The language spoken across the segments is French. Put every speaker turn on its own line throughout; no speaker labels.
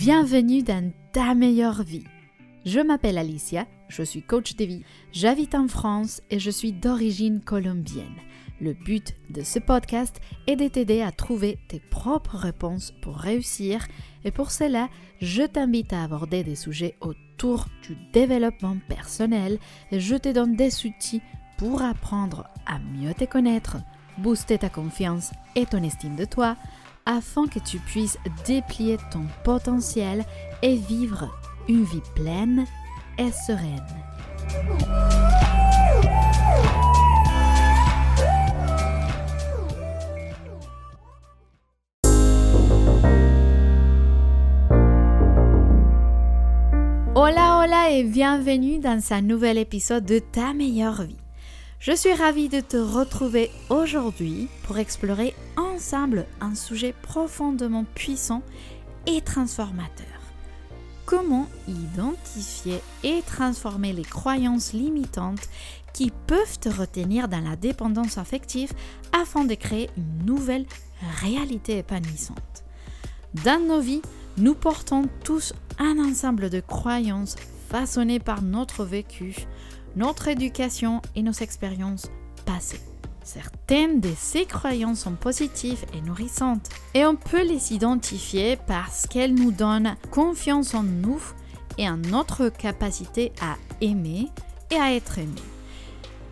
Bienvenue dans ta meilleure vie. Je m'appelle Alicia, je suis coach de vie. J'habite en France et je suis d'origine colombienne. Le but de ce podcast est de t'aider à trouver tes propres réponses pour réussir et pour cela, je t'invite à aborder des sujets autour du développement personnel et je te donne des outils pour apprendre à mieux te connaître, booster ta confiance et ton estime de toi afin que tu puisses déplier ton potentiel et vivre une vie pleine et sereine. Hola hola et bienvenue dans un nouvel épisode de Ta meilleure vie. Je suis ravie de te retrouver aujourd'hui pour explorer ensemble un sujet profondément puissant et transformateur. Comment identifier et transformer les croyances limitantes qui peuvent te retenir dans la dépendance affective afin de créer une nouvelle réalité épanouissante? Dans nos vies, nous portons tous un ensemble de croyances façonnées par notre vécu, notre éducation et nos expériences passées. Certaines de ces croyances sont positives et nourrissantes et on peut les identifier parce qu'elles nous donnent confiance en nous et en notre capacité à aimer et à être aimé.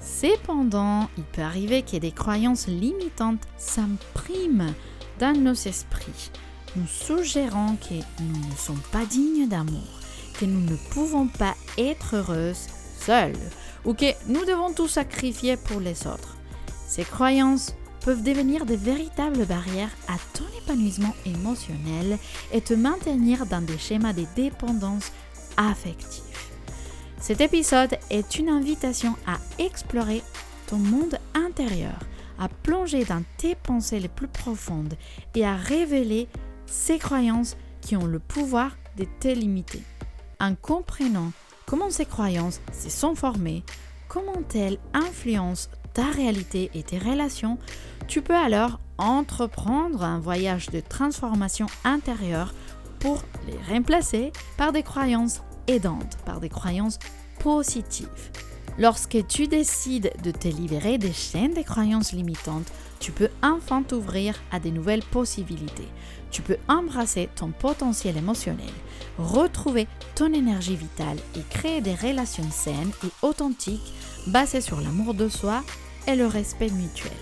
Cependant, il peut arriver que des croyances limitantes s'impriment dans nos esprits, nous suggérant que nous ne sommes pas dignes d'amour, que nous ne pouvons pas être heureuses seules ou que nous devons tout sacrifier pour les autres. Ces croyances peuvent devenir de véritables barrières à ton épanouissement émotionnel et te maintenir dans des schémas de dépendance affective. Cet épisode est une invitation à explorer ton monde intérieur, à plonger dans tes pensées les plus profondes et à révéler ces croyances qui ont le pouvoir de te limiter. En comprenant comment ces croyances se sont formées, comment elles influencent ta réalité et tes relations, tu peux alors entreprendre un voyage de transformation intérieure pour les remplacer par des croyances aidantes, par des croyances positives. Lorsque tu décides de te libérer des chaînes des croyances limitantes, tu peux enfin t'ouvrir à des nouvelles possibilités. Tu peux embrasser ton potentiel émotionnel, retrouver ton énergie vitale et créer des relations saines et authentiques basées sur l'amour de soi et le respect mutuel.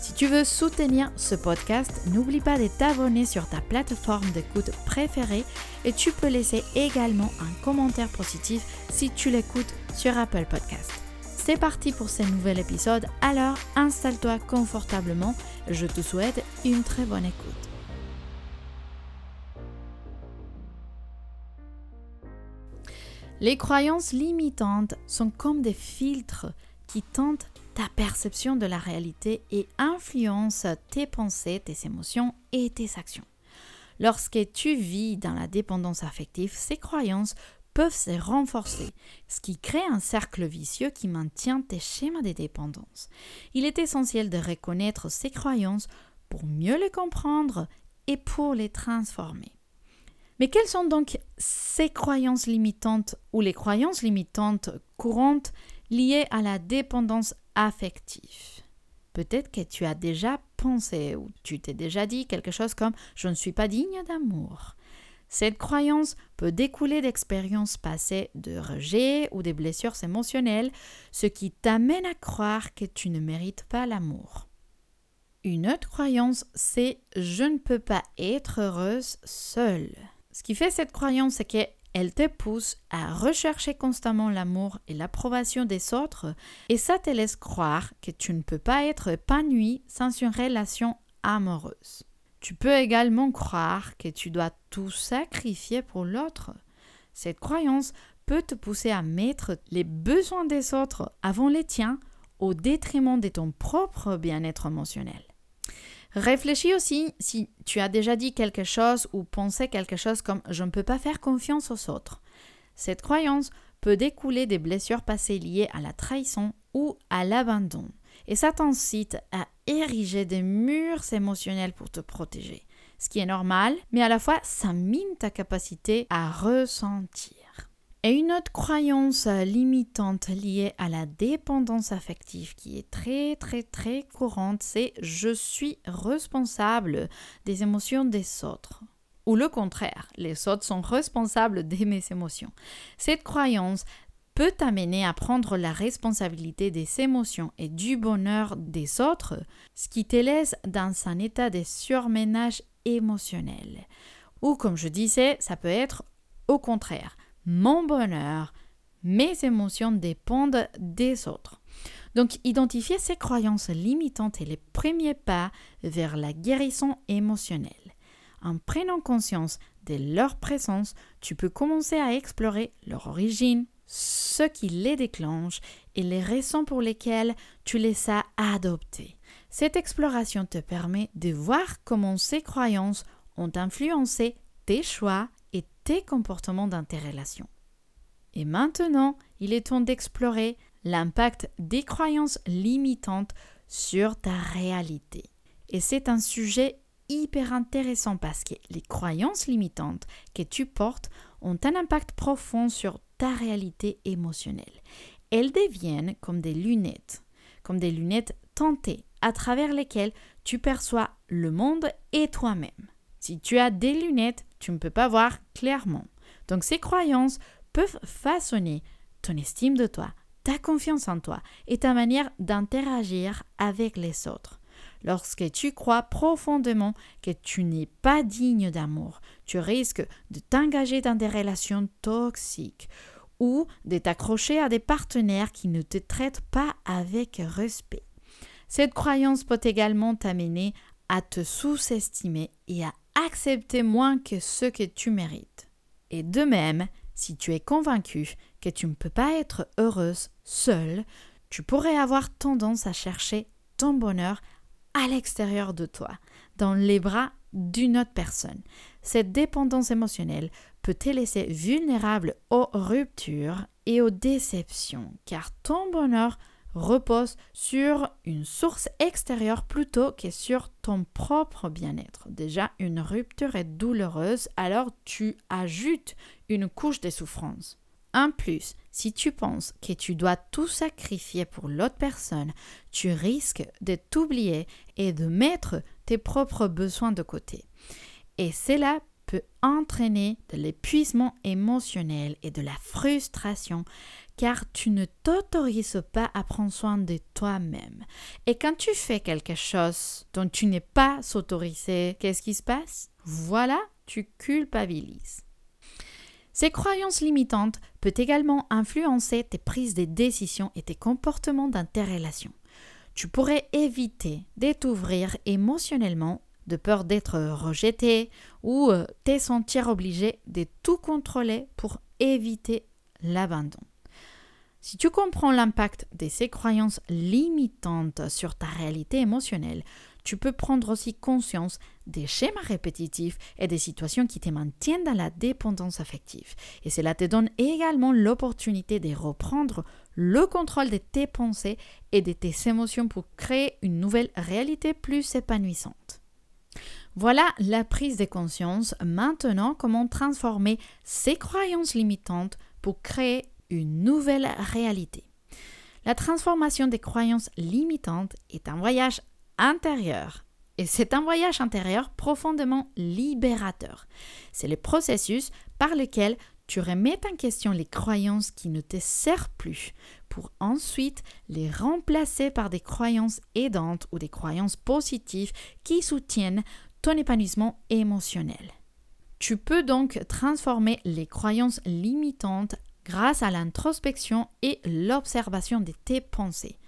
Si tu veux soutenir ce podcast, n'oublie pas de t'abonner sur ta plateforme d'écoute préférée et tu peux laisser également un commentaire positif si tu l'écoutes sur Apple Podcast. C'est parti pour ce nouvel épisode, alors installe-toi confortablement, je te souhaite une très bonne écoute. Les croyances limitantes sont comme des filtres qui tentent ta perception de la réalité et influencent tes pensées, tes émotions et tes actions. Lorsque tu vis dans la dépendance affective, ces croyances peuvent se renforcer, ce qui crée un cercle vicieux qui maintient tes schémas de dépendance. Il est essentiel de reconnaître ces croyances pour mieux les comprendre et pour les transformer. Mais quelles sont donc ces croyances limitantes ou les croyances limitantes courantes liées à la dépendance affective? Peut-être que tu as déjà pensé ou tu t'es déjà dit quelque chose comme je ne suis pas digne d'amour. Cette croyance peut découler d'expériences passées de rejet ou des blessures émotionnelles, ce qui t'amène à croire que tu ne mérites pas l'amour. Une autre croyance, c'est je ne peux pas être heureuse seule. Ce qui fait cette croyance, c'est qu'elle te pousse à rechercher constamment l'amour et l'approbation des autres, et ça te laisse croire que tu ne peux pas être épanoui sans une relation amoureuse. Tu peux également croire que tu dois tout sacrifier pour l'autre. Cette croyance peut te pousser à mettre les besoins des autres avant les tiens au détriment de ton propre bien-être émotionnel. Réfléchis aussi si tu as déjà dit quelque chose ou pensé quelque chose comme je ne peux pas faire confiance aux autres. Cette croyance peut découler des blessures passées liées à la trahison ou à l'abandon et ça t'incite à ériger des murs émotionnels pour te protéger. ce qui est normal, mais à la fois ça mine ta capacité à ressentir. Et une autre croyance limitante liée à la dépendance affective qui est très très très courante, c'est je suis responsable des émotions des autres. Ou le contraire, les autres sont responsables de mes émotions. Cette croyance peut t'amener à prendre la responsabilité des émotions et du bonheur des autres, ce qui te laisse dans un état de surménage émotionnel. Ou comme je disais, ça peut être au contraire mon bonheur, mes émotions dépendent des autres. Donc, identifier ces croyances limitantes est le premier pas vers la guérison émotionnelle. En prenant conscience de leur présence, tu peux commencer à explorer leur origine, ce qui les déclenche et les raisons pour lesquelles tu les as adoptées. Cette exploration te permet de voir comment ces croyances ont influencé tes choix et tes comportements dans tes relations. Et maintenant, il est temps d'explorer l'impact des croyances limitantes sur ta réalité. Et c'est un sujet hyper intéressant parce que les croyances limitantes que tu portes ont un impact profond sur réalité émotionnelle. Elles deviennent comme des lunettes, comme des lunettes tentées à travers lesquelles tu perçois le monde et toi-même. Si tu as des lunettes, tu ne peux pas voir clairement. Donc ces croyances peuvent façonner ton estime de toi, ta confiance en toi et ta manière d'interagir avec les autres. Lorsque tu crois profondément que tu n'es pas digne d'amour, tu risques de t'engager dans des relations toxiques ou de t'accrocher à des partenaires qui ne te traitent pas avec respect. Cette croyance peut également t'amener à te sous-estimer et à accepter moins que ce que tu mérites. Et de même, si tu es convaincu que tu ne peux pas être heureuse seule, tu pourrais avoir tendance à chercher ton bonheur à l'extérieur de toi, dans les bras d'une autre personne. Cette dépendance émotionnelle peut te laisser vulnérable aux ruptures et aux déceptions, car ton bonheur repose sur une source extérieure plutôt que sur ton propre bien-être. Déjà, une rupture est douloureuse, alors tu ajoutes une couche de souffrance. En plus, si tu penses que tu dois tout sacrifier pour l'autre personne, tu risques de t'oublier et de mettre tes propres besoins de côté. Et cela peut entraîner de l'épuisement émotionnel et de la frustration car tu ne t'autorises pas à prendre soin de toi-même. Et quand tu fais quelque chose dont tu n'es pas autorisé, qu'est-ce qui se passe? Voilà, tu culpabilises. Ces croyances limitantes peuvent également influencer tes prises de décisions et tes comportements dans relations. Tu pourrais éviter de t'ouvrir émotionnellement de peur d'être rejeté ou euh, te sentir obligé de tout contrôler pour éviter l'abandon. Si tu comprends l'impact de ces croyances limitantes sur ta réalité émotionnelle, tu peux prendre aussi conscience des schémas répétitifs et des situations qui te maintiennent dans la dépendance affective. Et cela te donne également l'opportunité de reprendre le contrôle de tes pensées et de tes émotions pour créer une nouvelle réalité plus épanouissante. Voilà la prise de conscience. Maintenant, comment transformer ces croyances limitantes pour créer une nouvelle réalité? La transformation des croyances limitantes est un voyage intérieur. Et c'est un voyage intérieur profondément libérateur. C'est le processus par lequel tu remets en question les croyances qui ne te servent plus pour ensuite les remplacer par des croyances aidantes ou des croyances positives qui soutiennent ton épanouissement émotionnel. Tu peux donc transformer les croyances limitantes grâce à l'introspection et l'observation de tes pensées.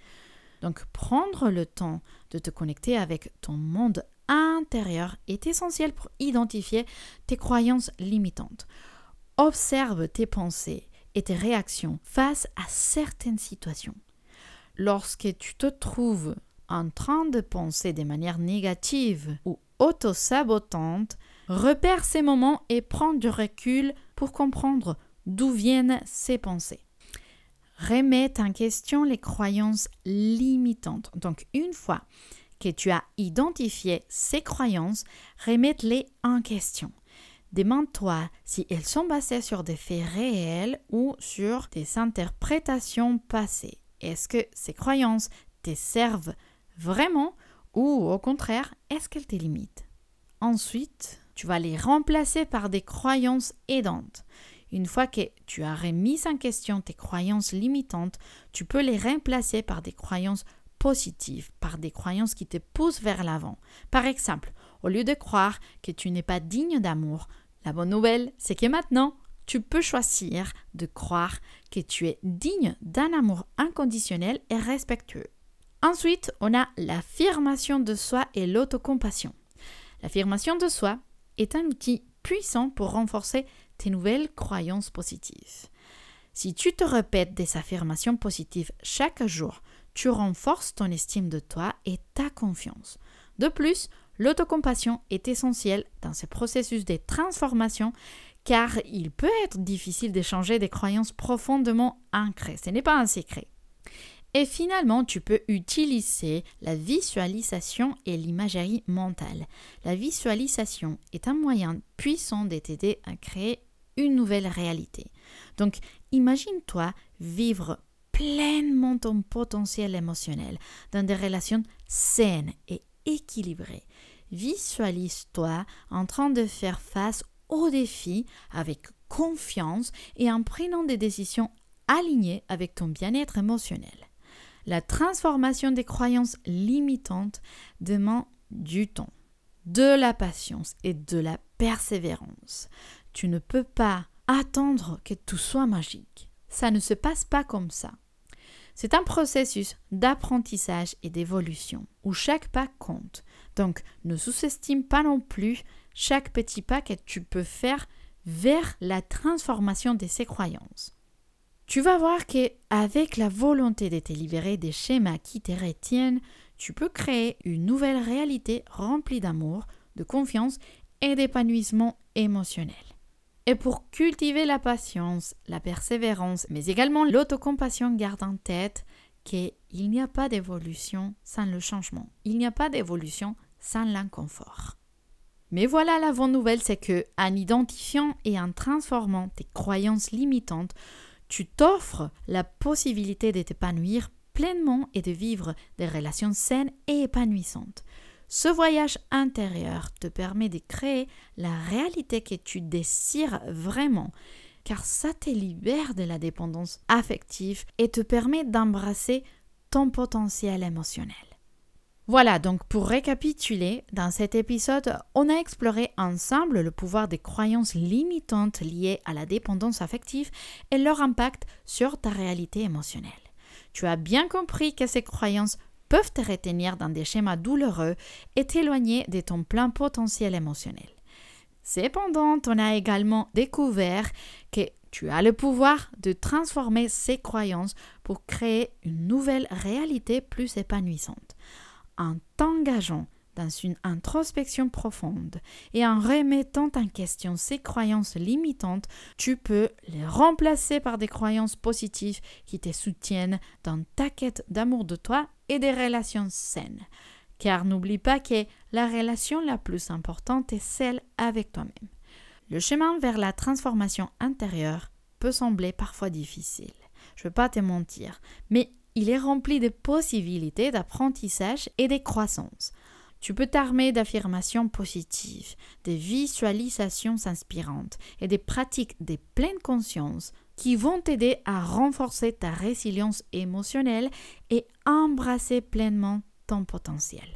Donc prendre le temps de te connecter avec ton monde intérieur est essentiel pour identifier tes croyances limitantes. Observe tes pensées et tes réactions face à certaines situations. Lorsque tu te trouves en train de penser de manière négative ou auto-sabotante, repère ces moments et prends du recul pour comprendre d'où viennent ces pensées. Remets en question les croyances limitantes. Donc une fois que tu as identifié ces croyances, remets-les en question. Demande-toi si elles sont basées sur des faits réels ou sur des interprétations passées. Est-ce que ces croyances te servent vraiment ou au contraire, est-ce qu'elles te limitent Ensuite, tu vas les remplacer par des croyances aidantes. Une fois que tu as remis en question tes croyances limitantes, tu peux les remplacer par des croyances positives, par des croyances qui te poussent vers l'avant. Par exemple, au lieu de croire que tu n'es pas digne d'amour, la bonne nouvelle, c'est que maintenant, tu peux choisir de croire que tu es digne d'un amour inconditionnel et respectueux. Ensuite, on a l'affirmation de soi et l'autocompassion. L'affirmation de soi est un outil puissant pour renforcer tes nouvelles croyances positives. Si tu te répètes des affirmations positives chaque jour, tu renforces ton estime de toi et ta confiance. De plus, l'autocompassion est essentielle dans ce processus de transformation car il peut être difficile d'échanger des croyances profondément ancrées. Ce n'est pas un secret. Et finalement, tu peux utiliser la visualisation et l'imagerie mentale. La visualisation est un moyen puissant de t'aider à créer une nouvelle réalité. Donc, imagine-toi vivre pleinement ton potentiel émotionnel dans des relations saines et équilibrées. Visualise-toi en train de faire face aux défis avec confiance et en prenant des décisions alignées avec ton bien-être émotionnel. La transformation des croyances limitantes demande du temps, de la patience et de la persévérance. Tu ne peux pas attendre que tout soit magique. Ça ne se passe pas comme ça. C'est un processus d'apprentissage et d'évolution où chaque pas compte. Donc ne sous-estime pas non plus chaque petit pas que tu peux faire vers la transformation de ces croyances. Tu vas voir que avec la volonté de te libérer des schémas qui te retiennent, tu peux créer une nouvelle réalité remplie d'amour, de confiance et d'épanouissement émotionnel. Et pour cultiver la patience, la persévérance, mais également l'autocompassion, garde en tête qu'il n'y a pas d'évolution sans le changement. Il n'y a pas d'évolution sans l'inconfort. Mais voilà la bonne nouvelle, c'est que en identifiant et en transformant tes croyances limitantes, tu t'offres la possibilité de t'épanouir pleinement et de vivre des relations saines et épanouissantes. Ce voyage intérieur te permet de créer la réalité que tu désires vraiment, car ça te libère de la dépendance affective et te permet d'embrasser ton potentiel émotionnel. Voilà, donc pour récapituler, dans cet épisode, on a exploré ensemble le pouvoir des croyances limitantes liées à la dépendance affective et leur impact sur ta réalité émotionnelle. Tu as bien compris que ces croyances peuvent te retenir dans des schémas douloureux et t'éloigner de ton plein potentiel émotionnel. Cependant, on a également découvert que tu as le pouvoir de transformer ces croyances pour créer une nouvelle réalité plus épanouissante. En t'engageant dans une introspection profonde et en remettant en question ces croyances limitantes, tu peux les remplacer par des croyances positives qui te soutiennent dans ta quête d'amour de toi et des relations saines. Car n'oublie pas que la relation la plus importante est celle avec toi-même. Le chemin vers la transformation intérieure peut sembler parfois difficile. Je ne veux pas te mentir, mais il est rempli de possibilités d'apprentissage et de croissance. Tu peux t'armer d'affirmations positives, de visualisations inspirantes et des pratiques de pleine conscience qui vont t'aider à renforcer ta résilience émotionnelle et embrasser pleinement ton potentiel.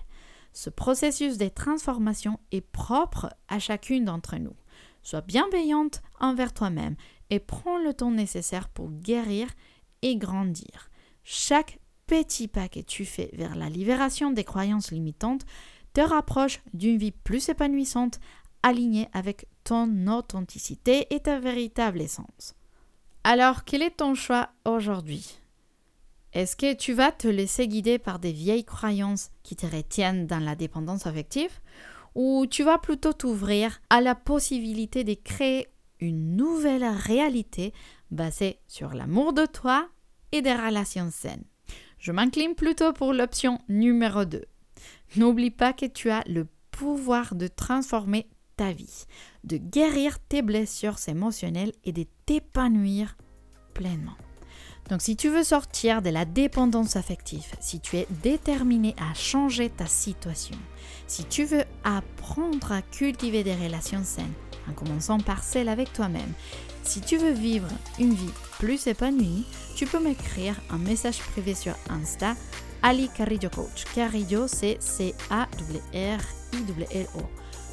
Ce processus de transformation est propre à chacune d'entre nous. Sois bienveillante envers toi-même et prends le temps nécessaire pour guérir et grandir. Chaque petit pas que tu fais vers la libération des croyances limitantes te rapproche d'une vie plus épanouissante, alignée avec ton authenticité et ta véritable essence. Alors, quel est ton choix aujourd'hui? Est-ce que tu vas te laisser guider par des vieilles croyances qui te retiennent dans la dépendance affective? Ou tu vas plutôt t'ouvrir à la possibilité de créer une nouvelle réalité basée sur l'amour de toi et des relations saines Je m'incline plutôt pour l'option numéro 2. N'oublie pas que tu as le pouvoir de transformer ta vie, de guérir tes blessures émotionnelles et de t'épanouir pleinement. Donc si tu veux sortir de la dépendance affective, si tu es déterminé à changer ta situation, si tu veux apprendre à cultiver des relations saines, en commençant par celle avec toi-même, si tu veux vivre une vie plus épanouie, tu peux m'écrire un message privé sur Insta Ali Carrillo Coach. Carrillo, c'est C-A-R-R-I-L-O.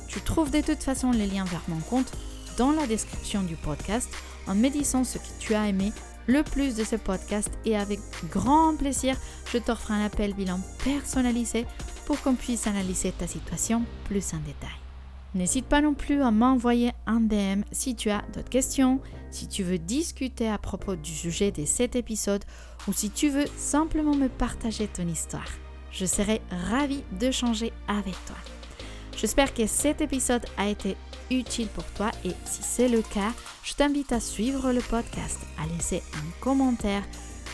Tu trouves de toute façon les liens vers mon compte dans la description du podcast en me disant ce que tu as aimé le plus de ce podcast et avec grand plaisir, je t'offre un appel bilan personnalisé pour qu'on puisse analyser ta situation plus en détail. N'hésite pas non plus à m'envoyer un DM si tu as d'autres questions, si tu veux discuter à propos du sujet de cet épisode ou si tu veux simplement me partager ton histoire. Je serai ravie de changer avec toi. J'espère que cet épisode a été utile pour toi et si c'est le cas, je t'invite à suivre le podcast, à laisser un commentaire,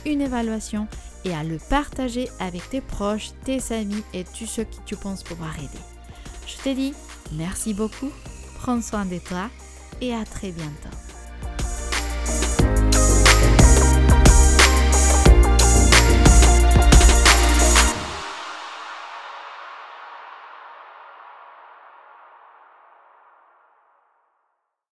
une évaluation et à le partager avec tes proches, tes amis et tous ceux qui tu penses pouvoir aider. Je te dis merci beaucoup, prends soin de toi et à très bientôt.